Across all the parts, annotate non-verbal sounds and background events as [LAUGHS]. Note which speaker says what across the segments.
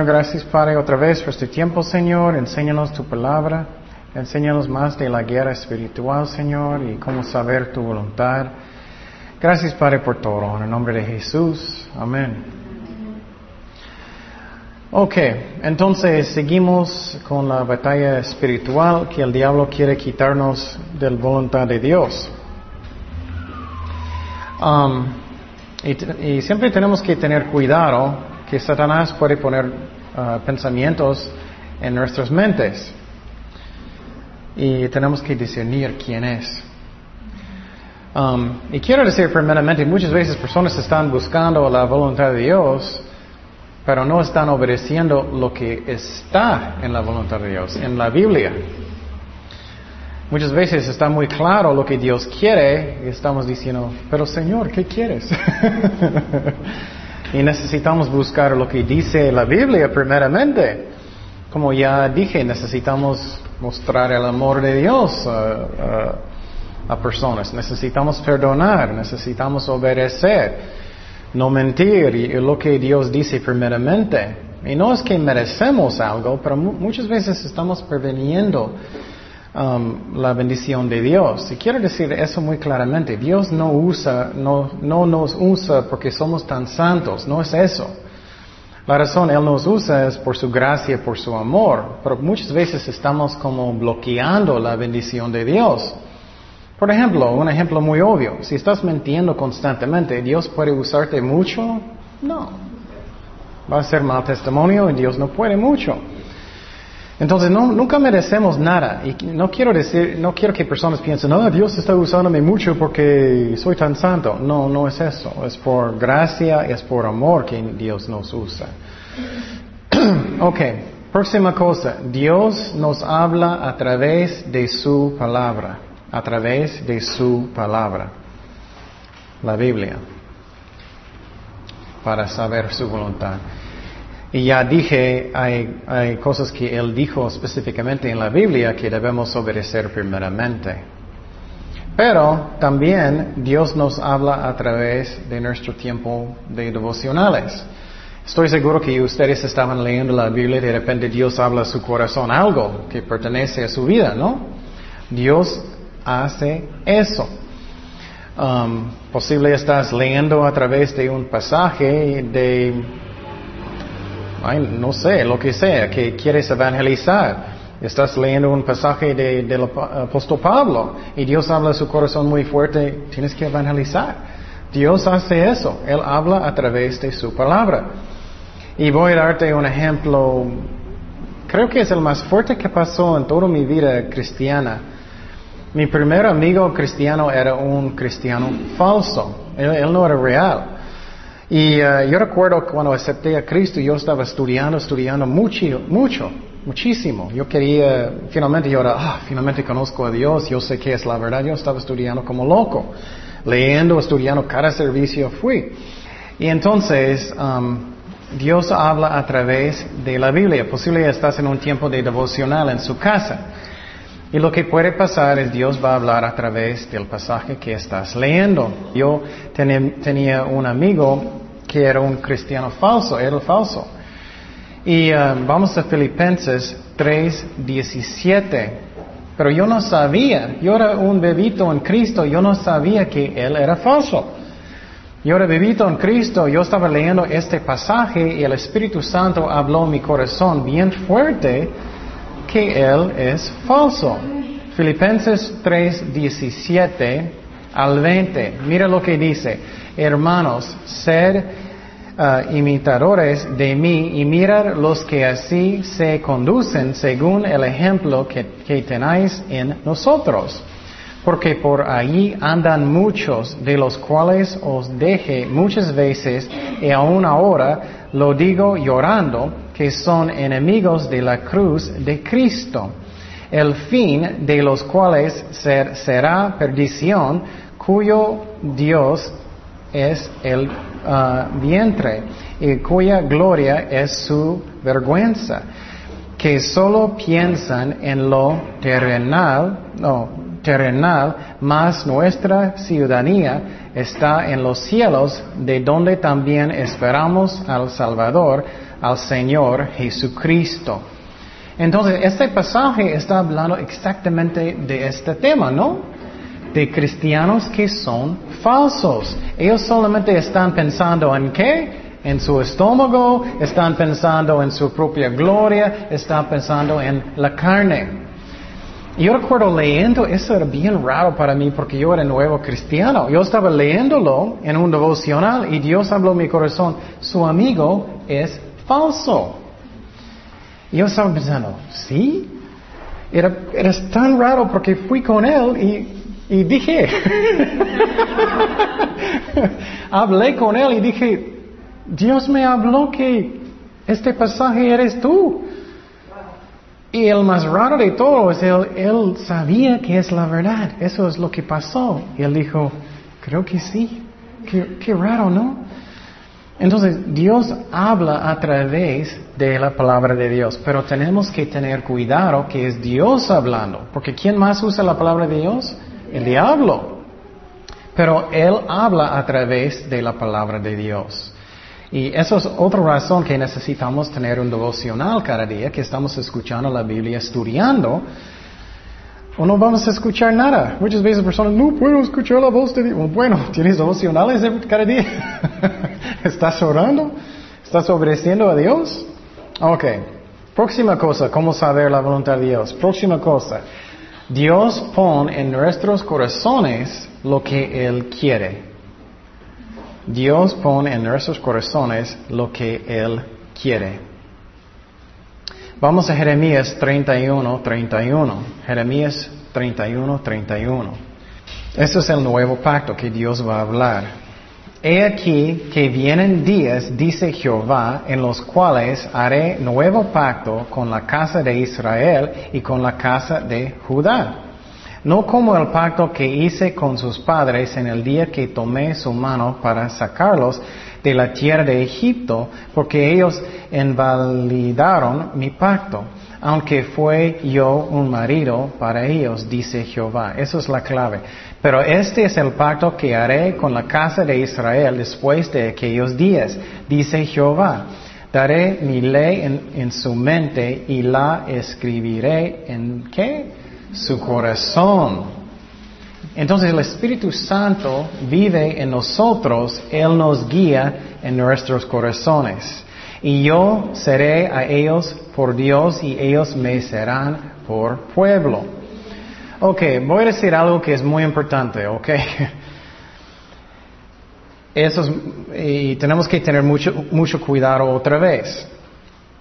Speaker 1: Gracias Padre otra vez por este tiempo, Señor. Enséñanos tu palabra. Enséñanos más de la guerra espiritual, Señor, y cómo saber tu voluntad. Gracias, Padre, por todo. En el nombre de Jesús. Amén. Ok, entonces seguimos con la batalla espiritual que el diablo quiere quitarnos de la voluntad de Dios. Um, y, siempre tenemos que tener cuidado que Satanás puede poner uh, pensamientos en nuestras mentes. Y tenemos que discernir quién es. Um, y quiero decir primeramente, muchas veces personas están buscando la voluntad de Dios, pero no están obedeciendo lo que está en la voluntad de Dios, en la Biblia. Muchas veces está muy claro lo que Dios quiere y estamos diciendo, pero Señor, ¿qué quieres? [LAUGHS] y necesitamos buscar lo que dice la Biblia primeramente. Como ya dije, necesitamos mostrar el amor de Dios a, personas. Necesitamos perdonar, necesitamos obedecer, no mentir y lo que Dios dice primeramente. Y no es que merecemos algo, pero muchas veces estamos preveniendo Um, la bendición de Dios. Y quiero decir eso muy claramente. Dios no usa, no, no nos usa porque somos tan santos. No es eso. La razón Él nos usa es por su gracia, por su amor. Pero muchas veces estamos como bloqueando la bendición de Dios. Por ejemplo, un ejemplo muy obvio. Si estás mintiendo constantemente, ¿Dios puede usarte mucho? No. Va a ser mal testimonio y Dios no puede mucho. Entonces no, nunca merecemos nada. Y no quiero decir, no quiero que personas piensen, no, Dios está usándome mucho porque soy tan santo. No, no es eso. Es por gracia, es por amor que Dios nos usa. [CLEARS THROAT] ok, próxima cosa. Dios nos habla a través de su palabra. A través de su palabra. La Biblia. Para saber su voluntad. Y ya dije, hay, cosas que Él dijo específicamente en la Biblia que debemos obedecer primeramente. Pero también Dios nos habla a través de nuestro tiempo de devocionales. Estoy seguro que ustedes estaban leyendo la Biblia y de repente Dios habla a su corazón algo que pertenece a su vida, ¿no? Dios hace eso. Um, posible estás leyendo a través de un pasaje de no sé, lo que sea, que quieres evangelizar. Estás leyendo un pasaje del apóstol Pablo y Dios habla a su corazón muy fuerte, tienes que evangelizar. Dios hace eso, Él habla a través de su palabra. Y voy a darte un ejemplo, creo que es el más fuerte que pasó en toda mi vida cristiana. Mi primer amigo cristiano era un cristiano falso, él no era real. Y uh, yo recuerdo cuando acepté a Cristo, yo estaba estudiando, estudiando mucho, mucho, muchísimo. Yo quería, finalmente yo era, ah, finalmente conozco a Dios, yo sé que es la verdad. Yo estaba estudiando como loco, leyendo, estudiando, cada servicio fui. Y entonces, um, Dios habla a través de la Biblia. Posible estás en un tiempo de devocional en su casa. Y lo que puede pasar es Dios va a hablar a través del pasaje que estás leyendo. Yo tenía un amigo que era un cristiano falso, era falso. Y uh, vamos a Filipenses 3:17. Pero yo no sabía, yo era un bebito en Cristo, yo no sabía que Él era falso. Yo era bebito en Cristo, yo estaba leyendo este pasaje y el Espíritu Santo habló en mi corazón bien fuerte que Él es falso. Filipenses 3:17 al 20, mira lo que dice. Hermanos, ser uh, imitadores de mí y mirar los que así se conducen según el ejemplo que, que tenéis en nosotros. Porque por allí andan muchos, de los cuales os deje muchas veces y aún ahora lo digo llorando, que son enemigos de la cruz de Cristo, el fin de los cuales ser, será perdición, cuyo Dios es el ah, vientre y cuya gloria es su vergüenza, que solo piensan en lo terrenal, no, terrenal, mas nuestra ciudadanía está en los cielos, de donde también esperamos al Salvador, al Señor Jesucristo. Entonces, este pasaje está hablando exactamente de este tema, ¿no? De cristianos que son falsos. Ellos solamente están pensando en qué? En su estómago, están pensando en su propia gloria, están pensando en la carne. Yo recuerdo leyendo, eso era bien raro para mí porque yo era nuevo cristiano. Yo estaba leyéndolo en un devocional y Dios habló en mi corazón, su amigo es falso. Yo estaba pensando, ¿sí? Era, era tan raro porque fui con él y, y dije, [LAUGHS] hablé con él y dije, Dios me habló que este pasaje eres tú. Y el más raro de todo es él, él sabía que es la verdad. Eso es lo que pasó. Y él dijo, creo que sí. Qué, qué raro, ¿no? Entonces, Dios habla a través de la palabra de Dios, pero tenemos que tener cuidado que es Dios hablando, porque ¿quién más usa la palabra de Dios? El diablo. Pero Él habla a través de la palabra de Dios. Y eso es otra razón que necesitamos tener un devocional cada día, que estamos escuchando la Biblia, estudiando, o no vamos a escuchar nada. Muchas veces personas, no puedo escuchar la voz de Dios. Bueno, [LAUGHS] ¿tienes devocionales cada día? [LAUGHS] ¿Estás orando? ¿Estás obedeciendo a Dios? Ok. Próxima cosa, ¿cómo saber la voluntad de Dios? Próxima cosa. Dios pone en nuestros corazones lo que Él quiere. Dios pone en nuestros corazones lo que Él quiere. Vamos a Jeremías 31, 31. Jeremías 31, 31. Este es el nuevo pacto que Dios va a hablar. He aquí que vienen días, dice Jehová, en los cuales haré nuevo pacto con la casa de Israel y con la casa de Judá no como el pacto que hice con sus padres en el día que tomé su mano para sacarlos de la tierra de Egipto, porque ellos invalidaron mi pacto, aunque fue yo un marido para ellos, dice Jehová. Eso es la clave. Pero este es el pacto que haré con la casa de Israel después de aquellos días, dice Jehová. Daré mi ley en, en su mente y la escribiré en qué? Su corazón. Entonces el Espíritu Santo vive en nosotros, Él nos guía en nuestros corazones. Y yo seré a ellos por Dios y ellos me serán por pueblo. Ok, voy a decir algo que es muy importante, ok. [LAUGHS] Eso y tenemos que tener mucho, mucho cuidado otra vez.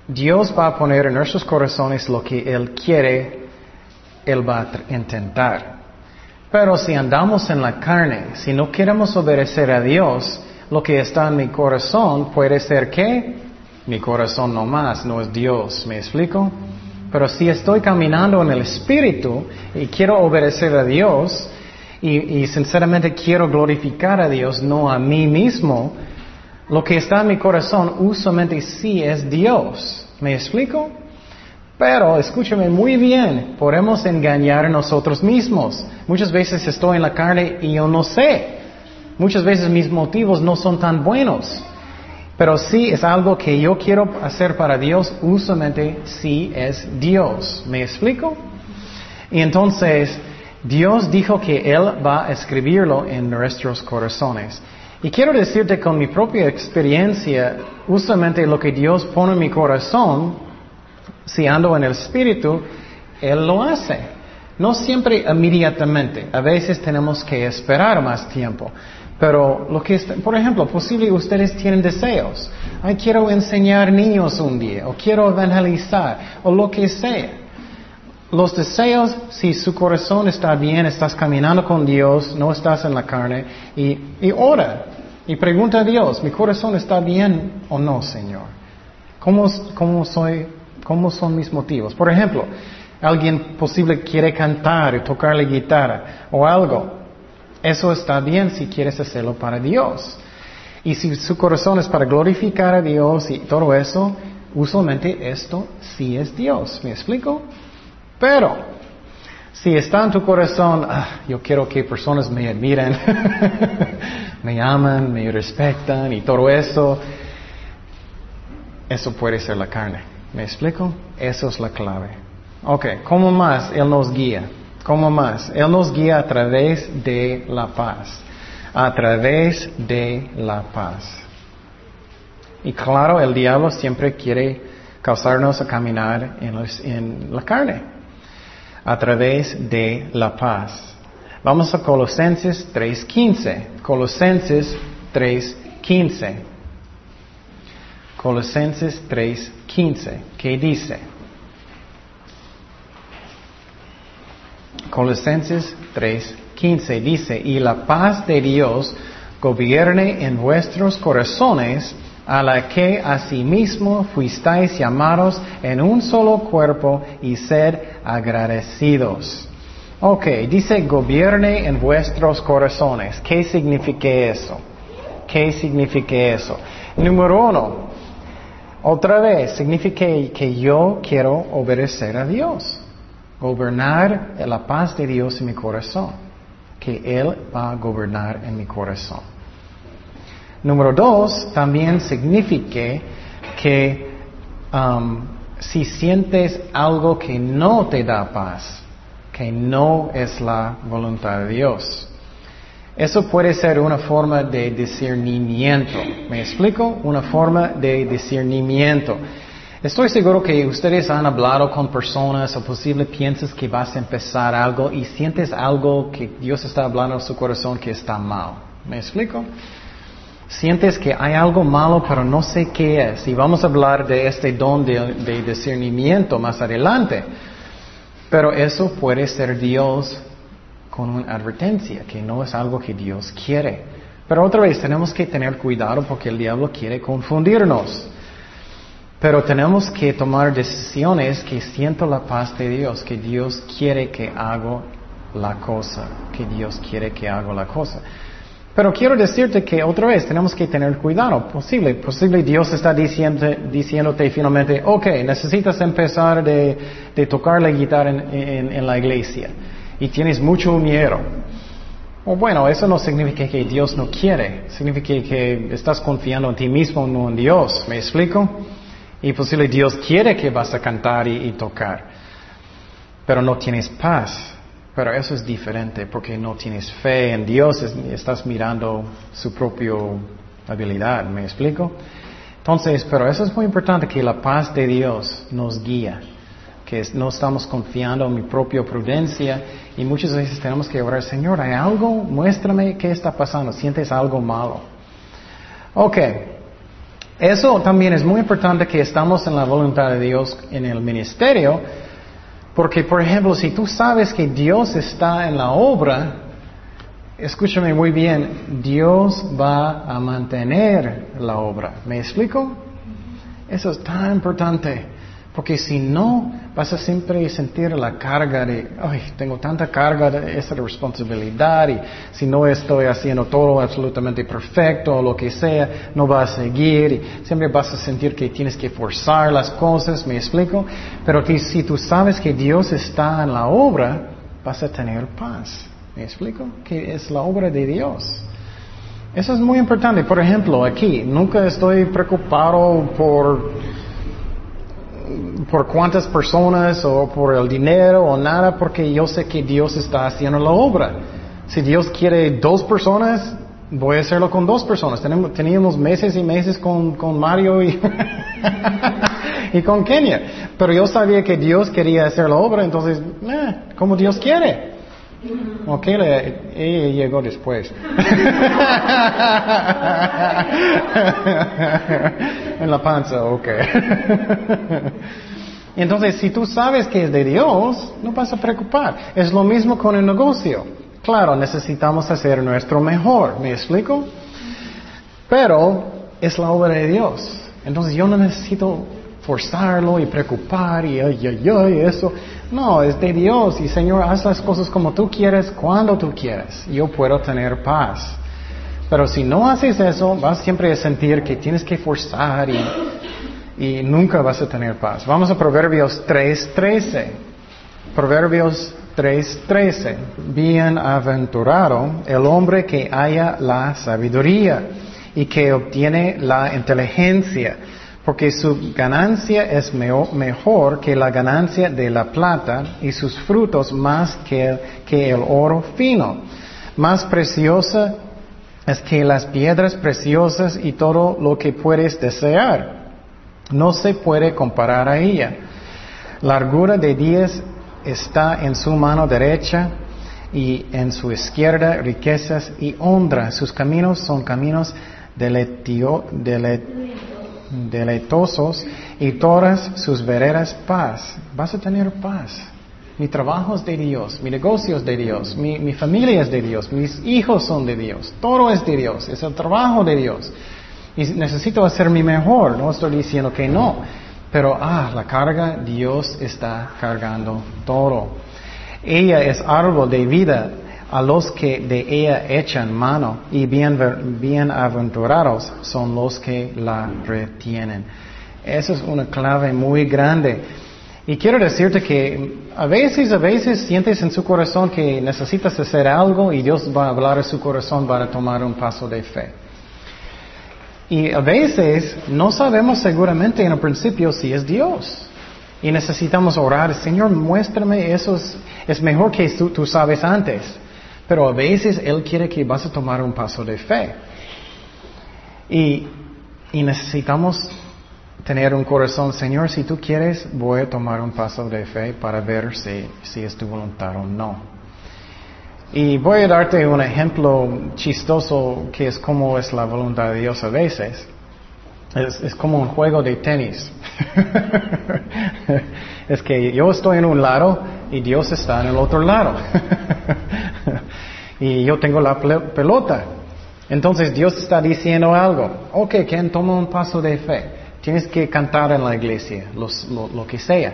Speaker 1: Dios va a poner en nuestros corazones lo que Él quiere él va a intentar. Pero si andamos en la carne, si no queremos obedecer a Dios, lo que está en mi corazón puede ser que mi corazón no más, no es Dios. ¿Me explico? Pero si estoy caminando en el Espíritu y quiero obedecer a Dios y, sinceramente quiero glorificar a Dios, no a mí mismo, lo que está en mi corazón usualmente sí es Dios. ¿Me explico? Pero escúchame muy bien, podemos engañar a nosotros mismos. Muchas veces estoy en la carne y yo no sé. Muchas veces mis motivos no son tan buenos. Pero sí es algo que yo quiero hacer para Dios, usualmente sí es Dios. ¿Me explico? Y entonces Dios dijo que Él va a escribirlo en nuestros corazones. Y quiero decirte con mi propia experiencia, usualmente lo que Dios pone en mi corazón, si ando en el Espíritu, Él lo hace. No siempre inmediatamente. A veces tenemos que esperar más tiempo. Pero lo que por ejemplo, posible ustedes tienen deseos. Ay, quiero enseñar niños un día, o quiero evangelizar, o lo que sea. Los deseos, si su corazón está bien, estás caminando con Dios, no estás en la carne, y, ora, y pregunta a Dios, ¿mi corazón está bien o no, Señor? ¿Cómo, cómo soy ¿Cómo son mis motivos? Por ejemplo, alguien posible quiere cantar y tocar la guitarra o algo. Eso está bien si quieres hacerlo para Dios. Y si su corazón es para glorificar a Dios y todo eso, usualmente esto sí es Dios. ¿Me explico? Pero Si está en tu corazón, ah, yo quiero que personas me admiren, [LAUGHS] me aman, me respetan y todo eso, eso puede ser la carne. ¿Me explico? Eso es la clave. Ok, ¿cómo más Él nos guía? ¿Cómo más? Él nos guía a través de la paz. A través de la paz. Y claro, el diablo siempre quiere causarnos a caminar en, la carne. A través de la paz. Vamos a Colosenses 3.15. Colosenses 3.15. Colosenses 3.15. ¿Qué dice? Colosenses 3.15 dice, y la paz de Dios gobierne en vuestros corazones, a la que asimismo fuisteis llamados en un solo cuerpo y ser agradecidos. Ok, dice gobierne en vuestros corazones. ¿Qué significa eso? ¿Qué significa eso? Número uno, otra vez, significa que yo quiero obedecer a Dios gobernar la paz de Dios en mi corazón, que Él va a gobernar en mi corazón. Número dos, también significa que um, si sientes algo que no te da paz, que no es la voluntad de Dios, eso puede ser una forma de discernimiento. ¿Me explico? Una forma de discernimiento. Estoy seguro que ustedes han hablado con personas o posible piensas que vas a empezar algo y sientes algo que Dios está hablando en su corazón que está mal. ¿Me explico? Sientes que hay algo malo pero no sé qué es. Y vamos a hablar de este don de, de discernimiento más adelante. Pero eso puede ser Dios con una advertencia, que no es algo que Dios quiere. Pero otra vez tenemos que tener cuidado porque el diablo quiere confundirnos. Pero tenemos que tomar decisiones que siento la paz de Dios, que Dios quiere que haga la cosa, que Dios quiere que haga la cosa. Pero quiero decirte que otra vez tenemos que tener cuidado. Posible, posible Dios está diciéndote finalmente, ok, necesitas empezar de, tocar la guitarra en, la iglesia y tienes mucho miedo. O bueno, eso no significa que Dios no quiere, significa que estás confiando en ti mismo, no en Dios. ¿Me explico? Y posible Dios quiere que vas a cantar y, tocar, pero no tienes paz. Pero eso es diferente porque no tienes fe en Dios, estás mirando su propia habilidad, ¿me explico? Entonces, pero eso es muy importante, que la paz de Dios nos guía, que no estamos confiando en mi propia prudencia y muchas veces tenemos que orar, Señor, ¿hay algo? Muéstrame qué está pasando, sientes algo malo. Ok, eso también es muy importante que estamos en la voluntad de Dios en el ministerio, porque por ejemplo, si tú sabes que Dios está en la obra, escúchame muy bien, Dios va a mantener la obra. ¿Me explico? Eso es tan importante. Porque si no, vas a siempre sentir la carga de, ay, tengo tanta carga de esa responsabilidad y si no estoy haciendo todo absolutamente perfecto o lo que sea, no vas a seguir y siempre vas a sentir que tienes que forzar las cosas, ¿me explico? Pero si tú sabes que Dios está en la obra, vas a tener paz. ¿Me explico? Que es la obra de Dios. Eso es muy importante. Por ejemplo, aquí, nunca estoy preocupado por por cuántas personas o por el dinero o nada, porque yo sé que Dios está haciendo la obra. Si Dios quiere dos personas, voy a hacerlo con dos personas. Tenemos, teníamos meses y meses con, con Mario y, [LAUGHS] y con Kenia. Pero yo sabía que Dios quería hacer la obra, entonces, eh, como Dios quiere. Ok, ella llegó después. [LAUGHS] en la panza, ok. [LAUGHS] Entonces, si tú sabes que es de Dios, no vas a preocupar. Es lo mismo con el negocio. Claro, necesitamos hacer nuestro mejor, ¿me explico? Pero es la obra de Dios. Entonces yo no necesito forzarlo y preocupar y ay, ay, ay, eso. No, es de Dios y Señor, haz las cosas como tú quieres, cuando tú quieres. Yo puedo tener paz. Pero si no haces eso, vas siempre a sentir que tienes que forzar y nunca vas a tener paz. Vamos a Proverbios 3.13. Proverbios 3:13. Bienaventurado el hombre que haya la sabiduría y que obtiene la inteligencia, porque su ganancia es mejor que la ganancia de la plata y sus frutos más que, que el oro fino. Más preciosa es que las piedras preciosas y todo lo que puedes desear. No se puede comparar a ella. Largura de días está en su mano derecha y en su izquierda riquezas y honra. Sus caminos son caminos deletio, deleitosos y todas sus veredas paz. Vas a tener paz. Mi trabajo es de Dios, mi negocio es de Dios, mi, mi, familia es de Dios, mis hijos son de Dios, todo es de Dios, es el trabajo de Dios. Y necesito hacer mi mejor, no estoy diciendo que no, pero ah, la carga, Dios está cargando todo. Ella es árbol de vida a los que de ella echan mano y bienaventurados son los que la retienen. Esa es una clave muy grande. Y quiero decirte que a veces, a veces sientes en su corazón que necesitas hacer algo y Dios va a hablar a su corazón para tomar un paso de fe. Y a veces no sabemos seguramente en el principio si es Dios. Y necesitamos orar, Señor, muéstrame eso. Es, mejor que tú, sabes antes. Pero a veces Él quiere que vas a tomar un paso de fe. Y, y necesitamos tener un corazón, Señor, si tú quieres, voy a tomar un paso de fe para ver si, si es tu voluntad o no. Y voy a darte un ejemplo chistoso que es como es la voluntad de Dios a veces. Es, como un juego de tenis. [LAUGHS] es que yo estoy en un lado y Dios está en el otro lado. [LAUGHS] y yo tengo la pelota. Entonces Dios está diciendo algo. Ok, ¿quién toma un paso de fe? Tienes que cantar en la iglesia, lo que sea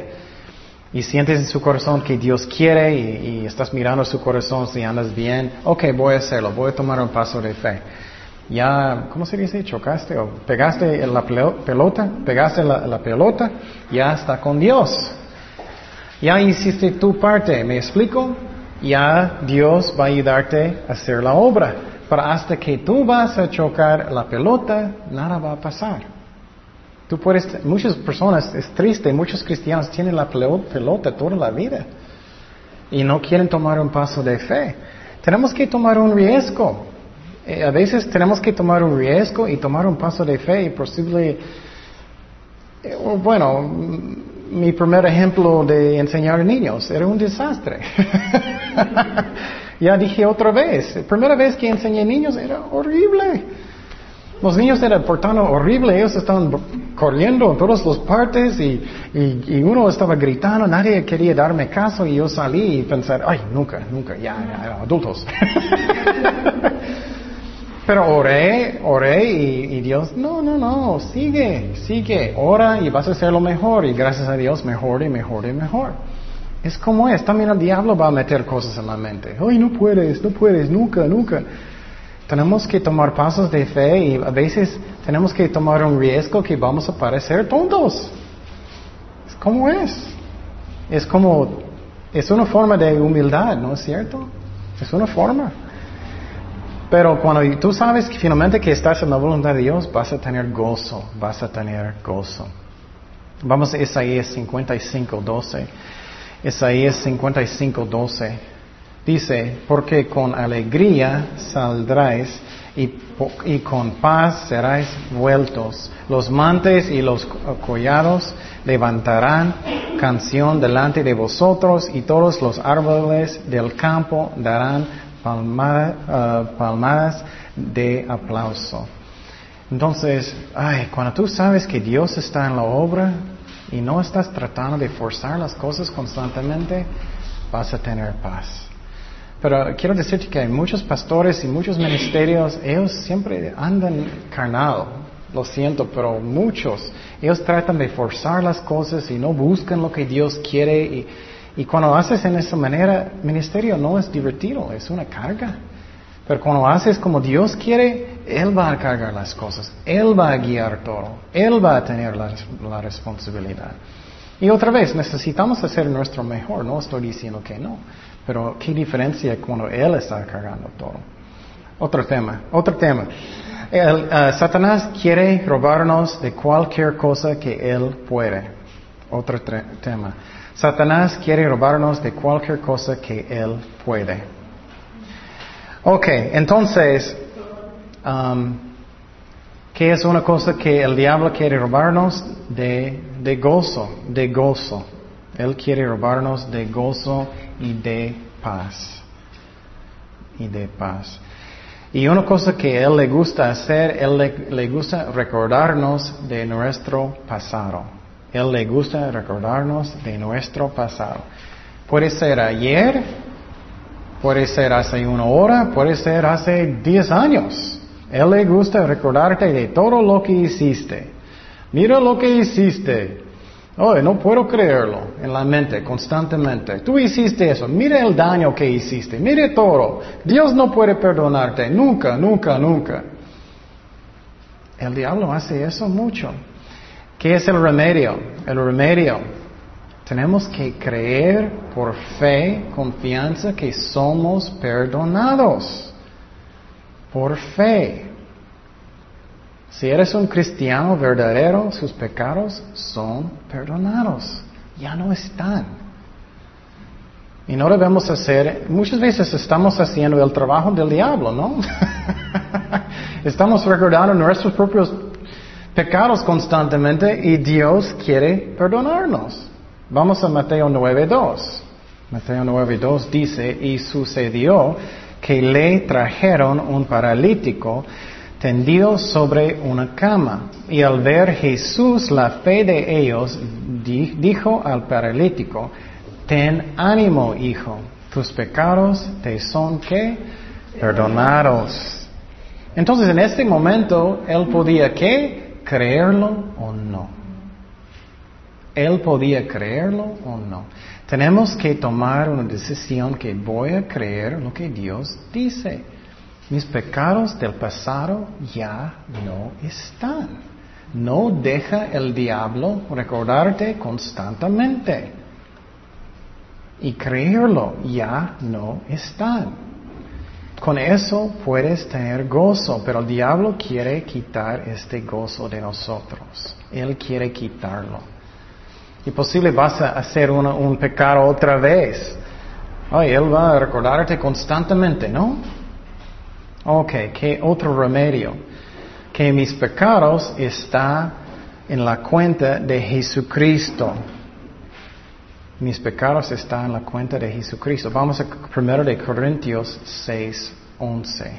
Speaker 1: y sientes en su corazón que Dios quiere y, estás mirando su corazón si andas bien, ok, voy a hacerlo, voy a tomar un paso de fe. Ya, ¿cómo se dice? ¿Chocaste o pegaste la pelota? ¿Pegaste la, pelota? Ya está con Dios. Ya hiciste tu parte, ¿me explico? Ya Dios va a ayudarte a hacer la obra. Pero hasta que tú vas a chocar la pelota, nada va a pasar. Tú puedes, muchas personas, es triste, muchos cristianos tienen la pelota toda la vida y no quieren tomar un paso de fe. Tenemos que tomar un riesgo. Eh, a veces tenemos que tomar un riesgo y tomar un paso de fe y posible, eh, bueno, mi primer ejemplo de enseñar a niños era un desastre. [LAUGHS] ya dije otra vez, primera vez que enseñé niños era horrible. Los niños eran portando horrible, ellos estaban corriendo en todas las partes y, y, uno estaba gritando, nadie quería darme caso y yo salí y pensé, ay, nunca, nunca, ya, ya adultos. [LAUGHS] Pero oré, oré y, y, Dios, no, no, no, sigue, sigue, ora y vas a hacer lo mejor y gracias a Dios mejor y mejor y mejor. Es como es, también el diablo va a meter cosas en la mente. Ay, no puedes, no puedes, nunca, nunca. Tenemos que tomar pasos de fe y a veces tenemos que tomar un riesgo que vamos a parecer tontos. Es como es. Es como, es una forma de humildad, ¿no es cierto? Es una forma. Pero cuando tú sabes que finalmente que estás en la voluntad de Dios, vas a tener gozo, vas a tener gozo. Vamos a Isaías 55, 12. Isaías 55, 12. Dice, porque con alegría saldráis y, con paz seráis vueltos. Los mantes y los collados levantarán canción delante de vosotros y todos los árboles del campo darán eh, palmadas de aplauso. Entonces, ay, cuando tú sabes que Dios está en la obra y no estás tratando de forzar las cosas constantemente, vas a tener paz. Pero quiero decirte que hay muchos pastores y muchos ministerios, ellos siempre andan carnal, lo siento, pero muchos, ellos tratan de forzar las cosas y no buscan lo que Dios quiere y, y cuando haces en esa manera, ministerio no es divertido, es una carga. Pero cuando haces como Dios quiere, Él va a cargar las cosas, Él va a guiar todo, Él va a tener la, la responsabilidad. Y otra vez, necesitamos hacer nuestro mejor, no estoy diciendo que no, pero ¿qué diferencia cuando Él está cargando todo? Otro tema, otro tema. Eh, Satanás quiere robarnos de cualquier cosa que Él puede. Otro tema. Satanás quiere robarnos de cualquier cosa que Él puede. Ok, entonces, um, ¿qué es una cosa que el diablo quiere robarnos? De, de gozo, de gozo. Él quiere robarnos de gozo y de paz. Y de paz. Y una cosa que Él le gusta hacer, Él le, gusta recordarnos de nuestro pasado. Él le gusta recordarnos de nuestro pasado. Puede ser ayer, puede ser hace una hora, puede ser hace diez años. Él le gusta recordarte de todo lo que hiciste. Mira lo que hiciste. Oh, no puedo creerlo en la mente constantemente. Tú hiciste eso. Mire el daño que hiciste. Mire todo. Dios no puede perdonarte. Nunca, nunca, nunca. El diablo hace eso mucho. ¿Qué es el remedio? El remedio. Tenemos que creer por fe, confianza que somos perdonados. Por fe. Si eres un cristiano verdadero, sus pecados son perdonados. Ya no están. Y no debemos hacer, muchas veces estamos haciendo el trabajo del diablo, ¿no? [LAUGHS] estamos recordando nuestros propios pecados constantemente y Dios quiere perdonarnos. Vamos a Mateo 9.2. Mateo 9.2 dice, y sucedió que le trajeron un paralítico tendido sobre una cama. Y al ver Jesús la fe de ellos, dijo al paralítico, ten ánimo, hijo, tus pecados te son que perdonados. Entonces en este momento él podía que creerlo o no. Él podía creerlo o no. Tenemos que tomar una decisión que voy a creer lo que Dios dice. Mis pecados del pasado ya no están. No deja el diablo recordarte constantemente. Y creerlo, ya no están. Con eso puedes tener gozo, pero el diablo quiere quitar este gozo de nosotros. Él quiere quitarlo. Y posible vas a hacer un pecado otra vez. Ay, él va a recordarte constantemente, ¿no? Ok, ¿qué otro remedio? Que mis pecados están en la cuenta de Jesucristo. Mis pecados están en la cuenta de Jesucristo. Vamos a 1 de Corintios 6, 11.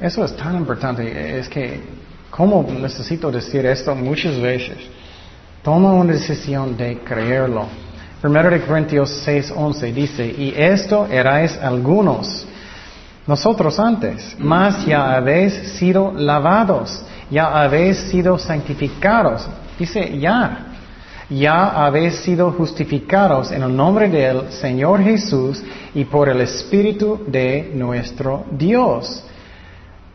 Speaker 1: Eso es tan importante. Es que, ¿cómo necesito decir esto muchas veces? Toma una decisión de creerlo. 1 de Corintios 6, 11 dice, y esto erais algunos nosotros antes, mas ya habéis sido lavados, ya habéis sido santificados. Dice ya, ya habéis sido justificados en el nombre del Señor Jesús y por el Espíritu de nuestro Dios.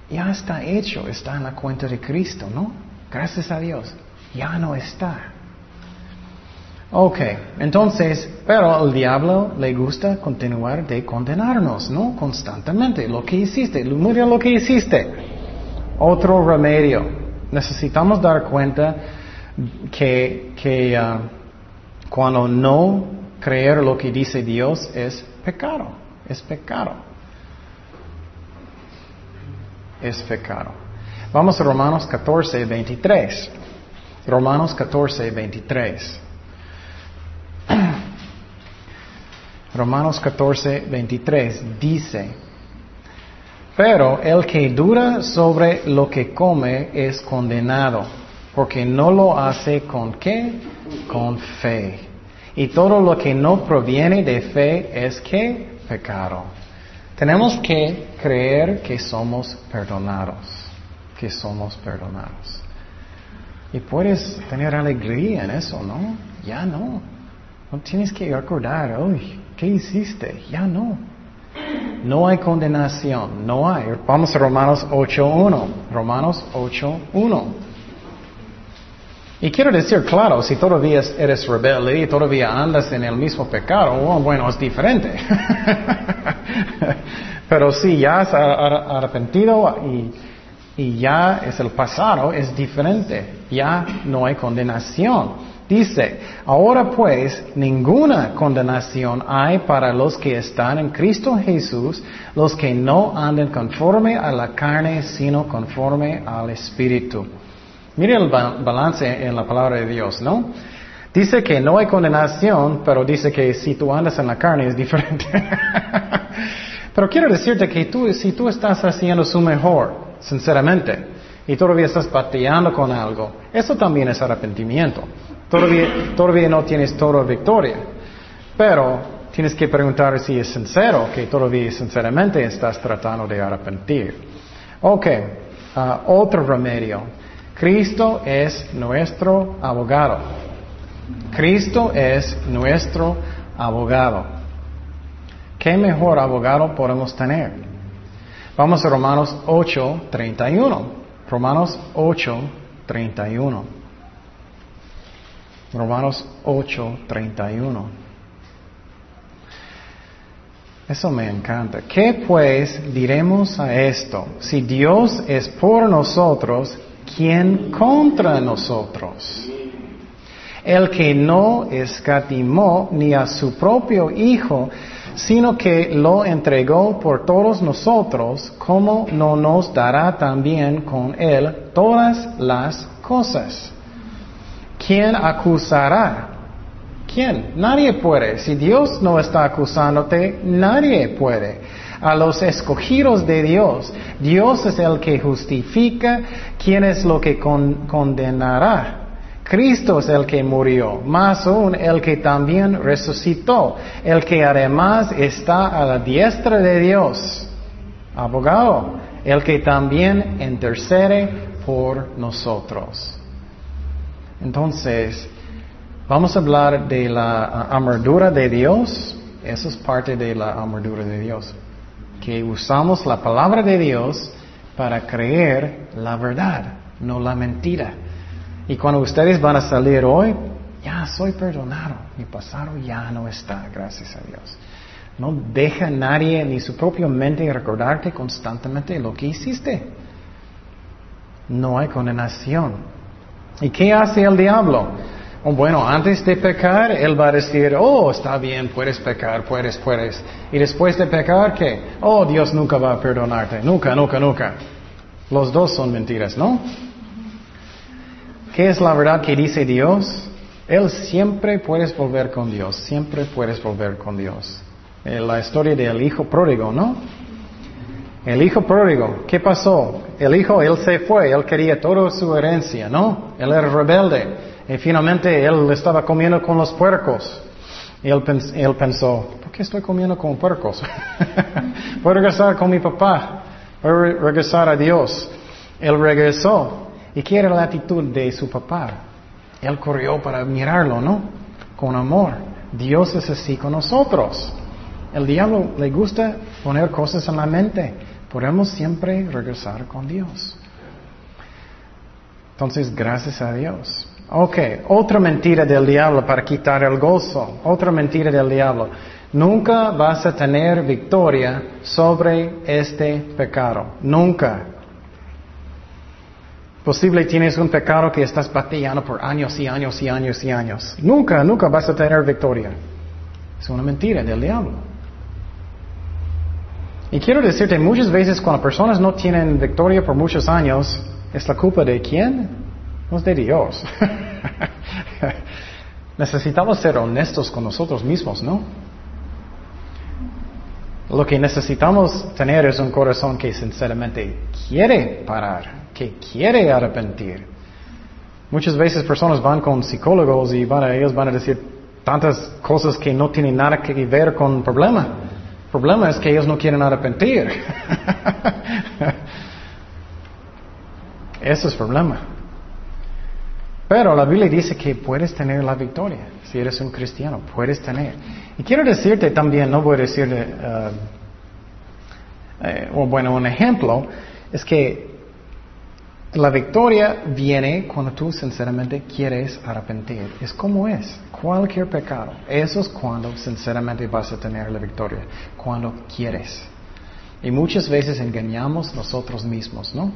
Speaker 1: Ya está hecho, está en la cuenta de Cristo, ¿no? Gracias a Dios. Ya no está. Ok, entonces, pero al diablo le gusta continuar de condenarnos, ¿no? Constantemente. Lo que hiciste, mira lo que hiciste. Otro remedio. Necesitamos dar cuenta que, que uh, cuando no creer lo que dice Dios es pecado. Es pecado. Es pecado. Vamos a Romanos 14, 23. Romanos 14, 23. [CLEARS THROAT] Romanos 14, 23 dice, pero el que dura sobre lo que come es condenado, porque no lo hace con qué? Con fe. Y todo lo que no proviene de fe es que pecado. Tenemos que creer que somos perdonados, que somos perdonados. Y puedes tener alegría en eso, ¿no? Ya no. No tienes que acordar, uy, ¿qué hiciste? Ya no. No hay condenación, no hay. Vamos a Romanos 8.1. Romanos 8.1. Y quiero decir, claro, si todavía eres rebelde y todavía andas en el mismo pecado, oh, bueno, es diferente. [LAUGHS] Pero si ya has arrepentido y ya es el pasado, es diferente. Ya no hay condenación. Dice, ahora pues ninguna condenación hay para los que están en Cristo Jesús, los que no andan conforme a la carne, sino conforme al Espíritu. Mire el balance en la palabra de Dios, ¿no? Dice que no hay condenación, pero dice que si tú andas en la carne es diferente. [LAUGHS] pero quiero decirte que tú, si tú estás haciendo su mejor, sinceramente, y todavía estás bateando con algo, eso también es arrepentimiento. Todavía, no tienes toda victoria. Pero tienes que preguntar si es sincero, que todavía sinceramente estás tratando de arrepentir. Ok, uh, otro remedio. Cristo es nuestro abogado. Cristo es nuestro abogado. ¿Qué mejor abogado podemos tener? Vamos a Romanos 8, 31. Romanos 8, 31. Romanos 8, 31. Eso me encanta. ¿Qué pues diremos a esto? Si Dios es por nosotros, ¿quién contra nosotros? El que no escatimó ni a su propio Hijo, sino que lo entregó por todos nosotros, ¿cómo no nos dará también con él todas las cosas? ¿Quién acusará? ¿Quién? Nadie puede. Si Dios no está acusándote, nadie puede a los escogidos de Dios. Dios es el que justifica, ¿quién es lo que condenará? Cristo es el que murió, más aún el que también resucitó, el que además está a la diestra de Dios, abogado, el que también intercede por nosotros. Entonces, vamos a hablar de la armadura de Dios, eso es parte de la armadura de Dios que usamos la palabra de Dios para creer la verdad, no la mentira. Y cuando ustedes van a salir hoy, ya soy perdonado, mi pasado ya no está, gracias a Dios. No deja nadie ni su propia mente recordarte constantemente lo que hiciste. No hay condenación. ¿Y qué hace el diablo? Oh, bueno, antes de pecar, Él va a decir, oh, está bien, puedes pecar, puedes, puedes. Y después de pecar, ¿qué? Oh, Dios nunca va a perdonarte, nunca, nunca, nunca. Los dos son mentiras, ¿no? ¿Qué es la verdad que dice Dios? Él siempre puedes volver con Dios, siempre puedes volver con Dios. Eh, la historia del hijo pródigo, ¿no? El hijo pródigo, ¿qué pasó? El hijo, él se fue, él quería toda su herencia, ¿no? Él era rebelde. Y finalmente él estaba comiendo con los puercos. Él, pensó, ¿por qué estoy comiendo con puercos? [LAUGHS] Voy a regresar con mi papá. Voy a regresar a Dios. Él regresó. ¿Y qué era la actitud de su papá? Él corrió para mirarlo, ¿no? Con amor. Dios es así con nosotros. El diablo le gusta poner cosas en la mente. Podemos siempre regresar con Dios. Entonces, gracias a Dios. Ok, otra mentira del diablo para quitar el gozo. Otra mentira del diablo. Nunca vas a tener victoria sobre este pecado. Nunca. Posible tienes un pecado que estás batallando por años y años y años y años. Nunca, nunca vas a tener victoria. Es una mentira del diablo. Y quiero decirte, muchas veces cuando personas no tienen victoria por muchos años, ¿es la culpa de quién? de Dios. [LAUGHS] Necesitamos ser honestos con nosotros mismos, ¿no? Lo que necesitamos tener es un corazón que sinceramente quiere parar, que quiere arrepentir. Muchas veces personas van con psicólogos y van ellos van a decir tantas cosas que no tienen nada que ver con el problema. Problema es que ellos no quieren arrepentir. Ese es el problema. Pero la Biblia dice que puedes tener la victoria. Si eres un cristiano, puedes tener. Y quiero decirte también, no voy a decirle, uh, eh, bueno, un ejemplo, es que La victoria viene cuando tú sinceramente quieres arrepentir. Es como es. Cualquier pecado. Eso es cuando sinceramente vas a tener la victoria. Cuando quieres. Y muchas veces engañamos nosotros mismos, ¿no?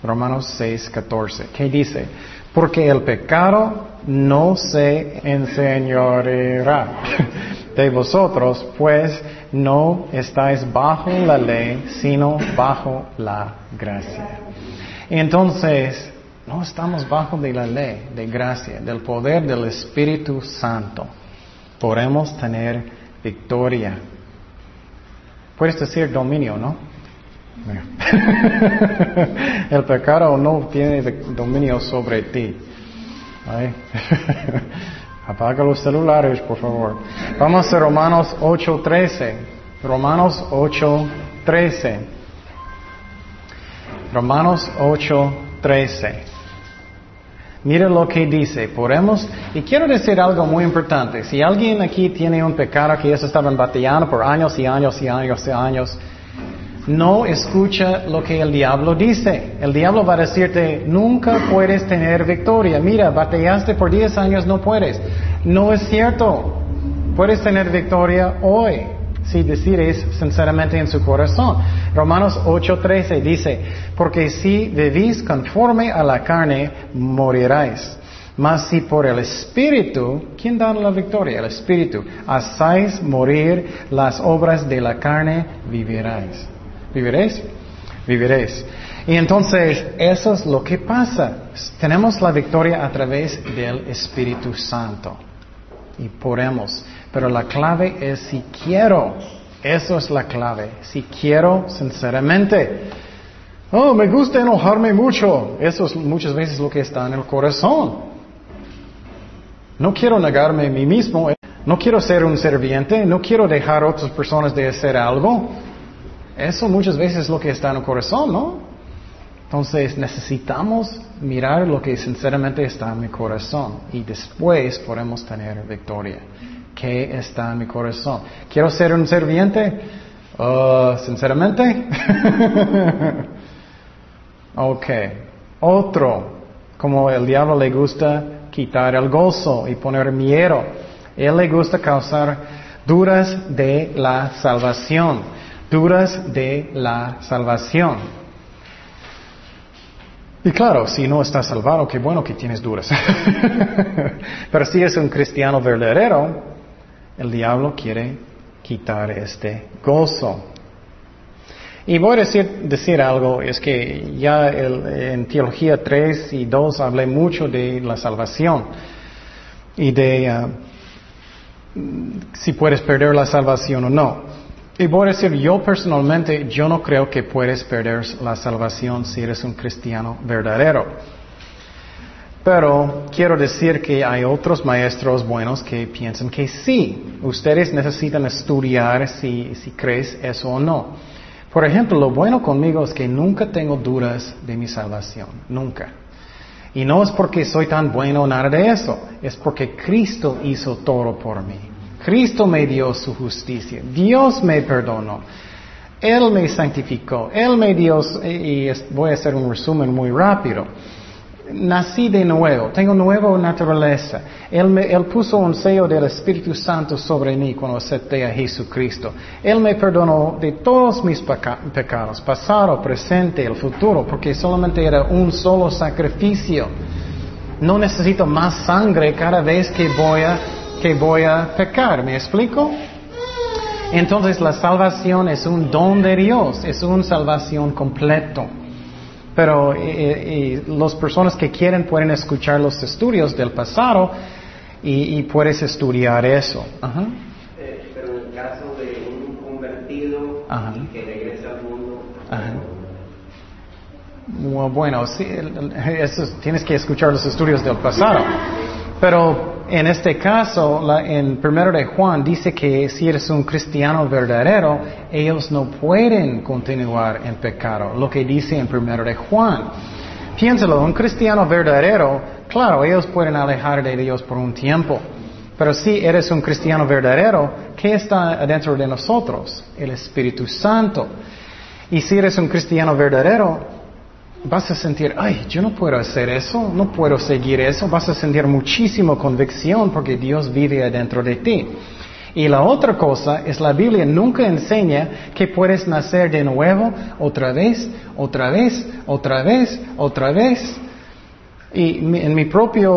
Speaker 1: Romanos 6, 14. ¿Qué dice? Porque el pecado no se enseñoreará [LAUGHS] de vosotros, pues no estáis bajo la ley, sino bajo la gracia. Entonces, no estamos bajo de la ley, de gracia, del poder del Espíritu Santo. Podemos tener victoria. Puedes decir dominio, ¿no? [LAUGHS] El pecado no tiene dominio sobre ti. [LAUGHS] Apaga los celulares, por favor. Vamos a Romanos 8:13. Romanos 8:13. Romanos 8:13. Mira lo que dice. Podemos, y quiero decir algo muy importante. Si alguien aquí tiene un pecado que ellos estaban batallando por años y años y años y años, no escucha lo que el diablo dice. El diablo va a decirte, nunca puedes tener victoria. Mira, batallaste por 10 años, no puedes. No es cierto. Puedes tener victoria hoy si decides sinceramente en su corazón. Romanos 8:13 dice, porque si vivís conforme a la carne, moriráis. Mas si por el Espíritu, ¿quién da la victoria? El Espíritu. Hacéis morir las obras de la carne, viviráis. ¿Viviréis? Viviréis. Y entonces, eso es lo que pasa. Tenemos la victoria a través del Espíritu Santo. Y podemos. Pero la clave es si quiero. Eso es la clave. Si quiero sinceramente. Oh, me gusta enojarme mucho. Eso es muchas veces lo que está en el corazón. No quiero negarme a mí mismo. No quiero ser un serviente. No quiero dejar a otras personas de hacer algo. Eso muchas veces es lo que está en el corazón, ¿no? Entonces necesitamos mirar lo que sinceramente está en mi corazón y después podemos tener victoria. ¿Qué está en mi corazón? ¿Quiero ser un serviente? Uh, ¿Sinceramente? [LAUGHS] ok. Otro, como el diablo le gusta quitar el gozo y poner miedo. Él le gusta causar duras de la salvación duras de la salvación. Y claro, si no estás salvado, qué bueno que tienes duras. [LAUGHS] Pero si es un cristiano verdadero, el diablo quiere quitar este gozo. Y voy a decir, decir algo, es que ya en Teología 3 y 2 hablé mucho de la salvación y de ah, si puedes perder la salvación o no. Y voy a decir, yo personalmente, yo no creo que puedes perder la salvación si eres un cristiano verdadero. Pero quiero decir que hay otros maestros buenos que piensan que sí. Ustedes necesitan estudiar si, si crees eso o no. Por ejemplo, lo bueno conmigo es que nunca tengo dudas de mi salvación. Nunca. Y no es porque soy tan bueno o nada de eso. Es porque Cristo hizo todo por mí. Cristo me dio su justicia. Dios me perdonó. Él me santificó. Él me dio, y voy a hacer un resumen muy rápido. Nací de nuevo, tengo nueva naturaleza. Él, me, él puso un sello del Espíritu Santo sobre mí cuando acepté a Jesucristo. Él me perdonó de todos mis pecados, pasado, presente, el futuro, porque solamente era un solo sacrificio. No necesito más sangre cada vez que voy a que voy a pecar. ¿Me explico? Entonces la salvación es un don de Dios, es una salvación completo. Pero las personas que quieren pueden escuchar los estudios del pasado y, puedes estudiar eso.
Speaker 2: Eh, pero en el caso de un convertido que regresa al mundo.
Speaker 1: Bueno, sí, tienes que escuchar los estudios del pasado. Pero en este caso, en primero de Juan dice que si eres un cristiano verdadero, ellos no pueden continuar en pecado. Lo que dice en primero de Juan. Piénsalo, un cristiano verdadero, claro, ellos pueden alejar de Dios por un tiempo. Pero si eres un cristiano verdadero, ¿qué está dentro de nosotros? El Espíritu Santo. Y si eres un cristiano verdadero, vas a sentir, ay, yo no puedo hacer eso, no puedo seguir eso, vas a sentir muchísima convicción porque Dios vive adentro de ti. Y la otra cosa es la Biblia nunca enseña que puedes nacer de nuevo otra vez, otra vez, otra vez, otra vez. Y en mi propia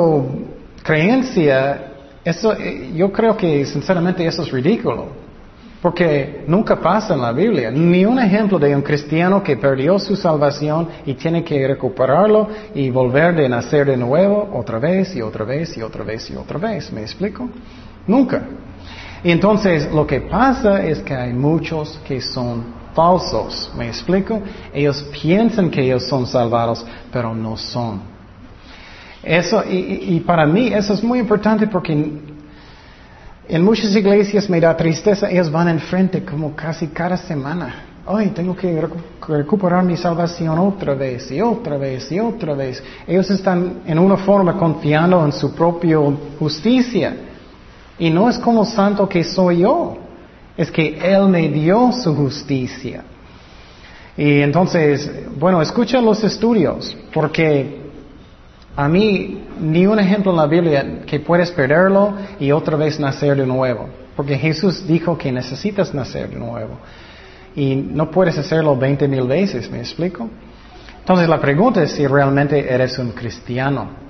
Speaker 1: creencia, eso, eh, yo creo que sinceramente eso es ridículo. Porque nunca pasa en la Biblia. Ni un ejemplo de un cristiano que perdió su salvación y tiene que recuperarlo y volver de nacer de nuevo otra vez y otra vez y otra vez y otra vez. ¿Me explico? Nunca. Y entonces lo que pasa es que hay muchos que son falsos. ¿Me explico? Ellos piensan que ellos son salvados, pero no son. Eso, y, y para mí eso es muy importante porque en muchas iglesias me da tristeza, ellos van enfrente como casi cada semana. Ay, tengo que recuperar mi salvación otra vez y otra vez y otra vez. Ellos están en una forma confiando en su propia justicia. Y no es como santo que soy yo, es que Él me dio su justicia. Y entonces, bueno, escucha los estudios, porque a mí, ni un ejemplo en la Biblia que puedes perderlo y otra vez nacer de nuevo. Porque Jesús dijo que necesitas nacer de nuevo. Y no puedes hacerlo veinte mil veces, ¿me explico? Entonces la pregunta es si realmente eres un cristiano.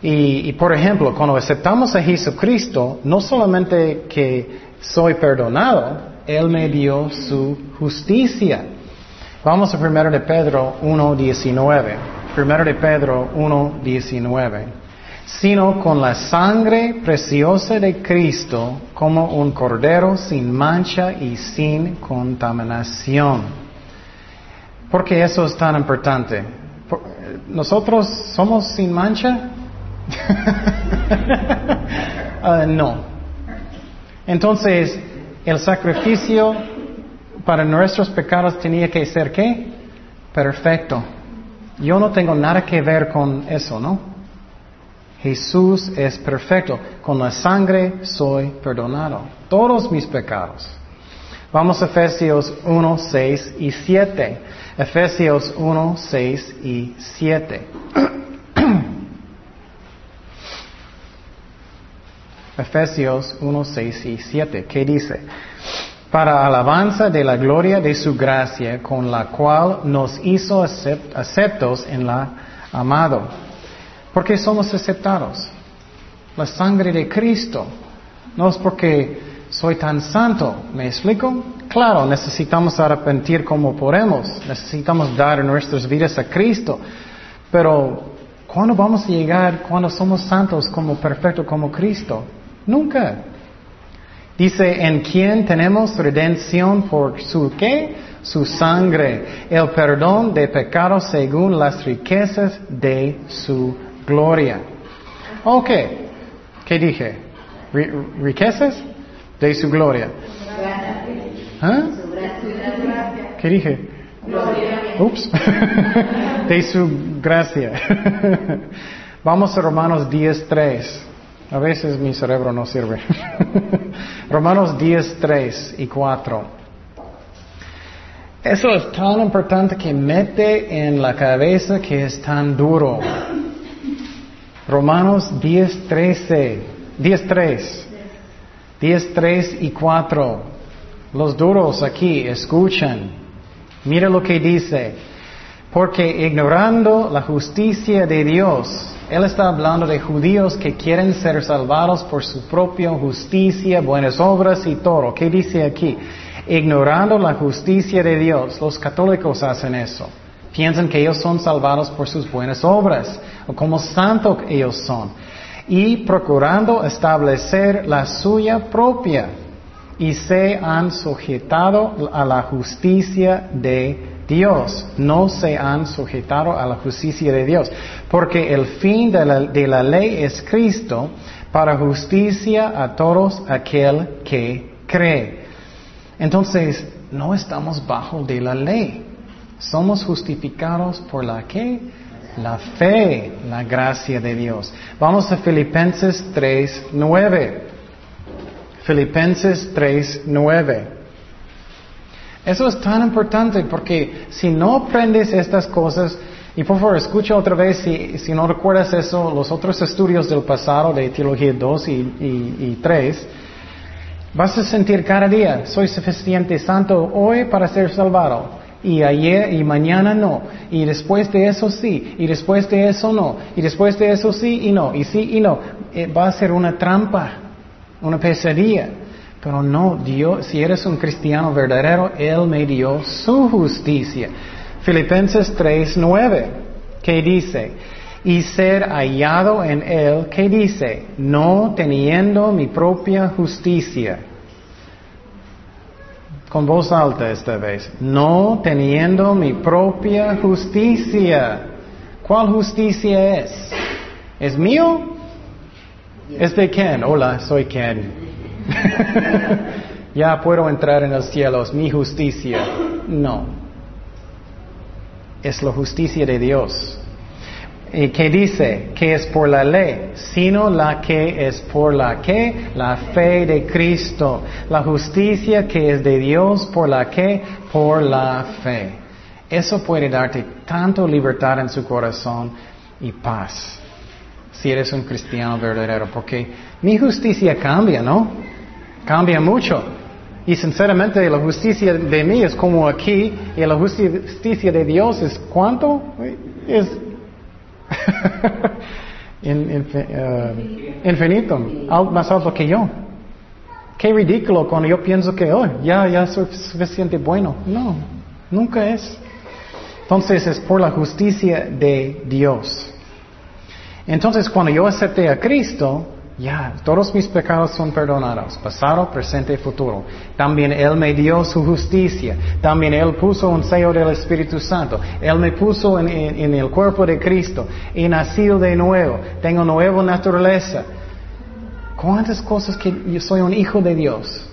Speaker 1: Y, y, por ejemplo, cuando aceptamos a Jesucristo, no solamente que soy perdonado, Él me dio su justicia. Vamos a primero de Pedro 1.19. Primero de Pedro 1.19, sino con la sangre preciosa de Cristo como un cordero sin mancha y sin contaminación. ¿Por qué eso es tan importante? ¿Nosotros somos sin mancha? uh, [LAUGHS] no. Entonces, el sacrificio para nuestros pecados tenía que ser qué? Perfecto. Yo no tengo nada que ver con eso, ¿no? Jesús es perfecto. Con la sangre soy perdonado. Todos mis pecados. Vamos a Efesios 1, 6 y 7. Efesios 1, 6 y 7. [CLEARS THROAT] Efesios 1, 6 y 7. ¿Qué dice? Para alabanza de la gloria de su gracia, con la cual nos hizo aceptos en la amado. porque somos aceptados? La sangre de Cristo. No es porque soy tan santo, ¿me explico? Claro, necesitamos arrepentir como podemos, necesitamos dar nuestras vidas a Cristo, pero ¿cuándo vamos a llegar cuando somos santos como perfectos como Cristo? Nunca. Dice, en quien tenemos redención por su qué? Su sangre, el perdón de pecados según las riquezas de su gloria. Ok, ¿qué dije? ¿Riquezas? De su gloria. ¿Ah? ¿Qué dije? Ups. [LAUGHS] de su gracia. [LAUGHS] Vamos a Romanos 10.3. A veces mi cerebro no sirve. [LAUGHS] Romanos 10, 3 y 4. Eso es tan importante que mete en la cabeza que es tan duro. Romanos 10, 13, 10, 3, 10, 3 y 4. Los duros aquí escuchan. Mira lo que dice. Porque ignorando la justicia de Dios, él está hablando de judíos que quieren ser salvados por su propia justicia, buenas obras y todo. ¿Qué dice aquí? Ignorando la justicia de Dios. Los católicos hacen eso. Piensan que ellos son salvados por sus buenas obras o como santos ellos son. Y procurando establecer la suya propia. Y se han sujetado a la justicia de Dios, no se han sujetado a la justicia de Dios, porque el fin de la, ley es Cristo para justicia a todos aquel que cree. Entonces, no estamos bajo de la ley. Somos justificados por la? La fe, la gracia de Dios. Vamos a Filipenses 3, 9. Filipenses 3, 9. Eso es tan importante porque si no aprendes estas cosas, Y por favor, escucha otra vez, si, si no recuerdas eso, los otros estudios del pasado de Teología 2 y, y 3, vas a sentir cada día, soy suficiente santo hoy para ser salvado. Y ayer y mañana no. Y después de eso sí. Y después de eso no. Y después de eso sí y no. Y sí y no. Eh, va a ser una trampa, una pesadilla. Pero no, Dios, si eres un cristiano verdadero, Él me dio su justicia. Filipenses 3, 9, ¿qué dice? Y ser hallado en Él, ¿qué dice? No teniendo mi propia justicia. Con voz alta esta vez. No teniendo mi propia justicia. ¿Cuál justicia es? ¿Es mío? ¿Es de quién? Hola, soy Ken. [LAUGHS] ya puedo entrar en el cielo, es mi justicia. No. Es la justicia de Dios. ¿Y qué dice? Que es por la ley, sino la que es por la que, la fe de Cristo. La justicia que es de Dios por la que, por la fe. Eso puede darte tanto libertad en su corazón y paz. Si eres un cristiano verdadero, porque mi justicia cambia, ¿no? Cambia mucho. Y sinceramente la justicia de mí es como aquí y la justicia de Dios es cuánto? Es [LAUGHS] uh, infinito, más alto que yo. Qué ridículo cuando yo pienso que, oh, ya, ya soy suficiente bueno. No, nunca es. Entonces es por la justicia de Dios. Entonces cuando yo acepté a Cristo, ya, todos mis pecados son perdonados, pasado, presente y futuro. También Él me dio su justicia. También Él puso un sello del Espíritu Santo. Él me puso en, el cuerpo de Cristo. He nacido de nuevo. Tengo nueva naturaleza. ¿Cuántas cosas que yo soy un hijo de Dios?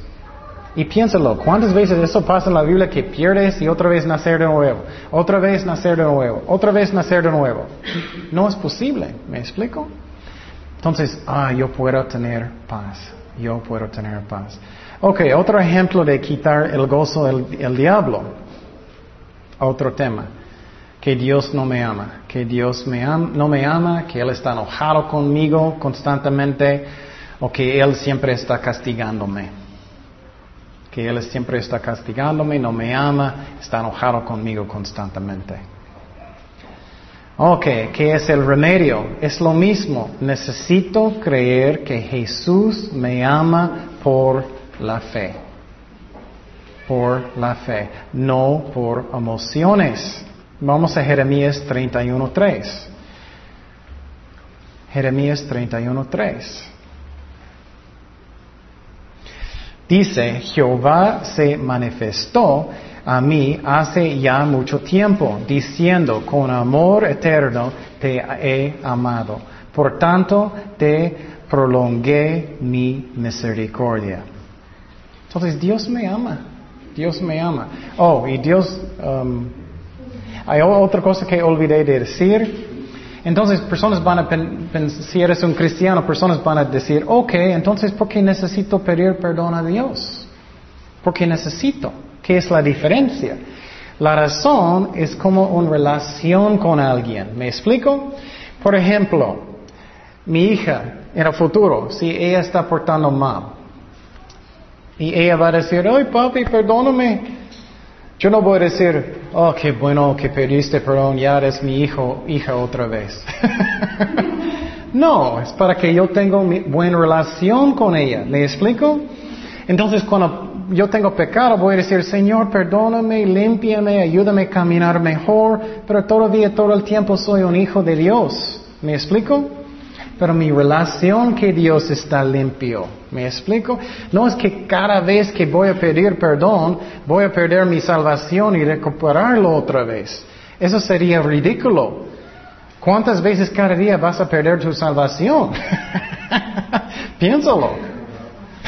Speaker 1: Y piénsalo, ¿cuántas veces eso pasa en la Biblia que pierdes y otra vez nacer de nuevo? Otra vez nacer de nuevo. Otra vez nacer de nuevo. No es posible. ¿Me explico? Entonces, ah, yo puedo tener paz. Yo puedo tener paz. Ok, otro ejemplo de quitar el gozo del diablo. Otro tema. Que Dios no me ama. Que Dios me no me ama. Que Él está enojado conmigo constantemente. O que Él siempre está castigándome. Que Él siempre está castigándome, no me ama, está enojado conmigo constantemente. Ok, ¿qué es el remedio? Es lo mismo. Necesito creer que Jesús me ama por la fe. Por la fe, no por emociones. Vamos a Jeremías 31.3. Jeremías 31.3. Dice, Jehová se manifestó a mí hace ya mucho tiempo, diciendo, con amor eterno te he amado. Por tanto, te prolongué mi misericordia. Entonces, Dios me ama. Dios me ama. Oh, y Dios, um, hay otra cosa que olvidé de decir. Entonces, personas van a pensar, si eres un cristiano, personas van a decir, ok, entonces, ¿por qué necesito pedir perdón a Dios? ¿Por qué necesito? ¿Qué es la diferencia? La razón es como una relación con alguien. ¿Me explico? Por ejemplo, mi hija en el futuro, si ella está portando mal, y ella va a decir, ay papi, perdóname. Yo no voy a decir, oh, qué bueno que pediste perdón, ya eres mi hijo, hija otra vez. [LAUGHS] no, es para que yo tenga una buena relación con ella. ¿Me explico? Entonces, cuando yo tengo pecado, voy a decir, Señor, perdóname, límpiame, ayúdame a caminar mejor, pero todavía todo el tiempo soy un hijo de Dios. ¿Me explico? Pero mi relación que Dios está limpio. ¿Me explico? No es que cada vez que voy a pedir perdón, voy a perder mi salvación y recuperarlo otra vez. Eso sería ridículo. ¿Cuántas veces cada día vas a perder tu salvación? [LAUGHS] Piénsalo.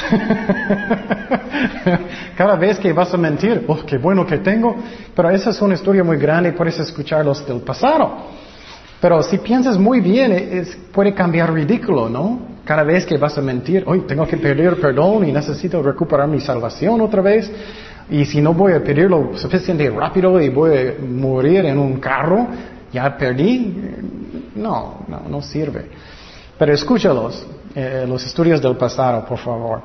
Speaker 1: [LAUGHS] Cada vez que vas a mentir, oh, qué bueno que tengo, pero esa es una historia muy grande y puedes escucharlos del pasado. Pero si piensas muy bien, es, puede cambiar ridículo, ¿no? Cada vez que vas a mentir, hoy tengo que pedir perdón y necesito recuperar mi salvación otra vez. Y si no voy a pedirlo suficientemente rápido y voy a morir en un carro, ya perdí. No, no, no sirve. Pero escúchalos, eh, los estudios del pasado, por favor.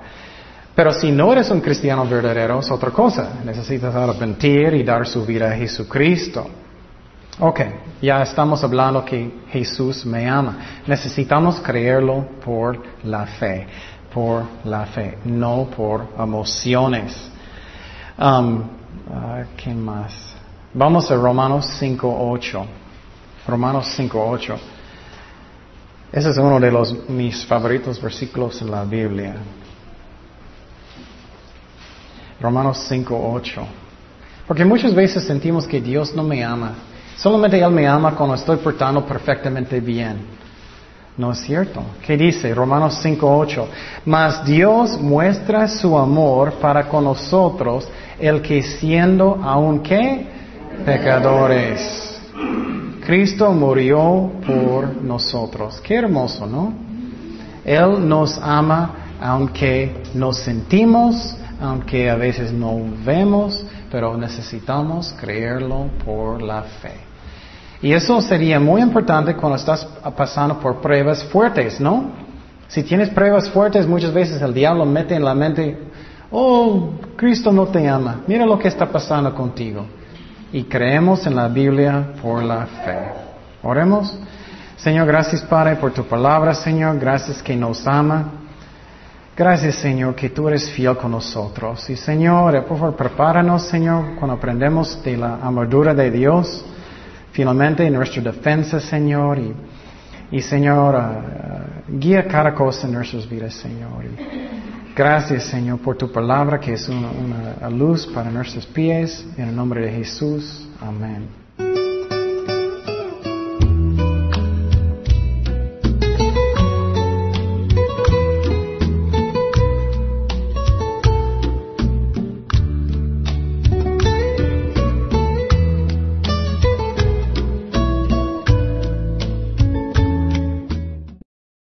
Speaker 1: Pero si no eres un cristiano verdadero, es otra cosa. Necesitas arrepentir y dar su vida a Jesucristo. Ok, ya estamos hablando que Jesús me ama. Necesitamos creerlo por la fe, por la fe, no por emociones. Um, uh, ¿Qué más? Vamos a Romanos 5.8. Romanos 5.8. Ese es uno de los, mis favoritos versículos en la Biblia. Romanos 5.8. Porque muchas veces sentimos que Dios no me ama. Solamente Él me ama cuando estoy portando perfectamente bien. No es cierto. ¿Qué dice? Romanos 5.8. Mas Dios muestra su amor para con nosotros, el que siendo aún que pecadores. Cristo murió por nosotros. Qué hermoso, ¿no? Él nos ama aunque nos sentimos aunque a veces no vemos, pero necesitamos creerlo por la fe. Y eso sería muy importante cuando estás pasando por pruebas fuertes, ¿no? Si tienes pruebas fuertes, muchas veces el diablo mete en la mente, oh, Cristo no te ama, mira lo que está pasando contigo. Y creemos en la Biblia por la fe. Oremos. Señor, gracias Padre por tu palabra, Señor, gracias que nos ama. Gracias, Señor, que tú eres fiel con nosotros. Y, Señor, por favor, prepáranos, Señor, cuando aprendemos de la armadura de Dios, finalmente en nuestra defensa, Señor. Y, Señor, uh, guía cada cosa en nuestras vidas, Señor. gracias, Señor, por tu palabra, que es una luz para nuestros pies. En el nombre de Jesús. Amén.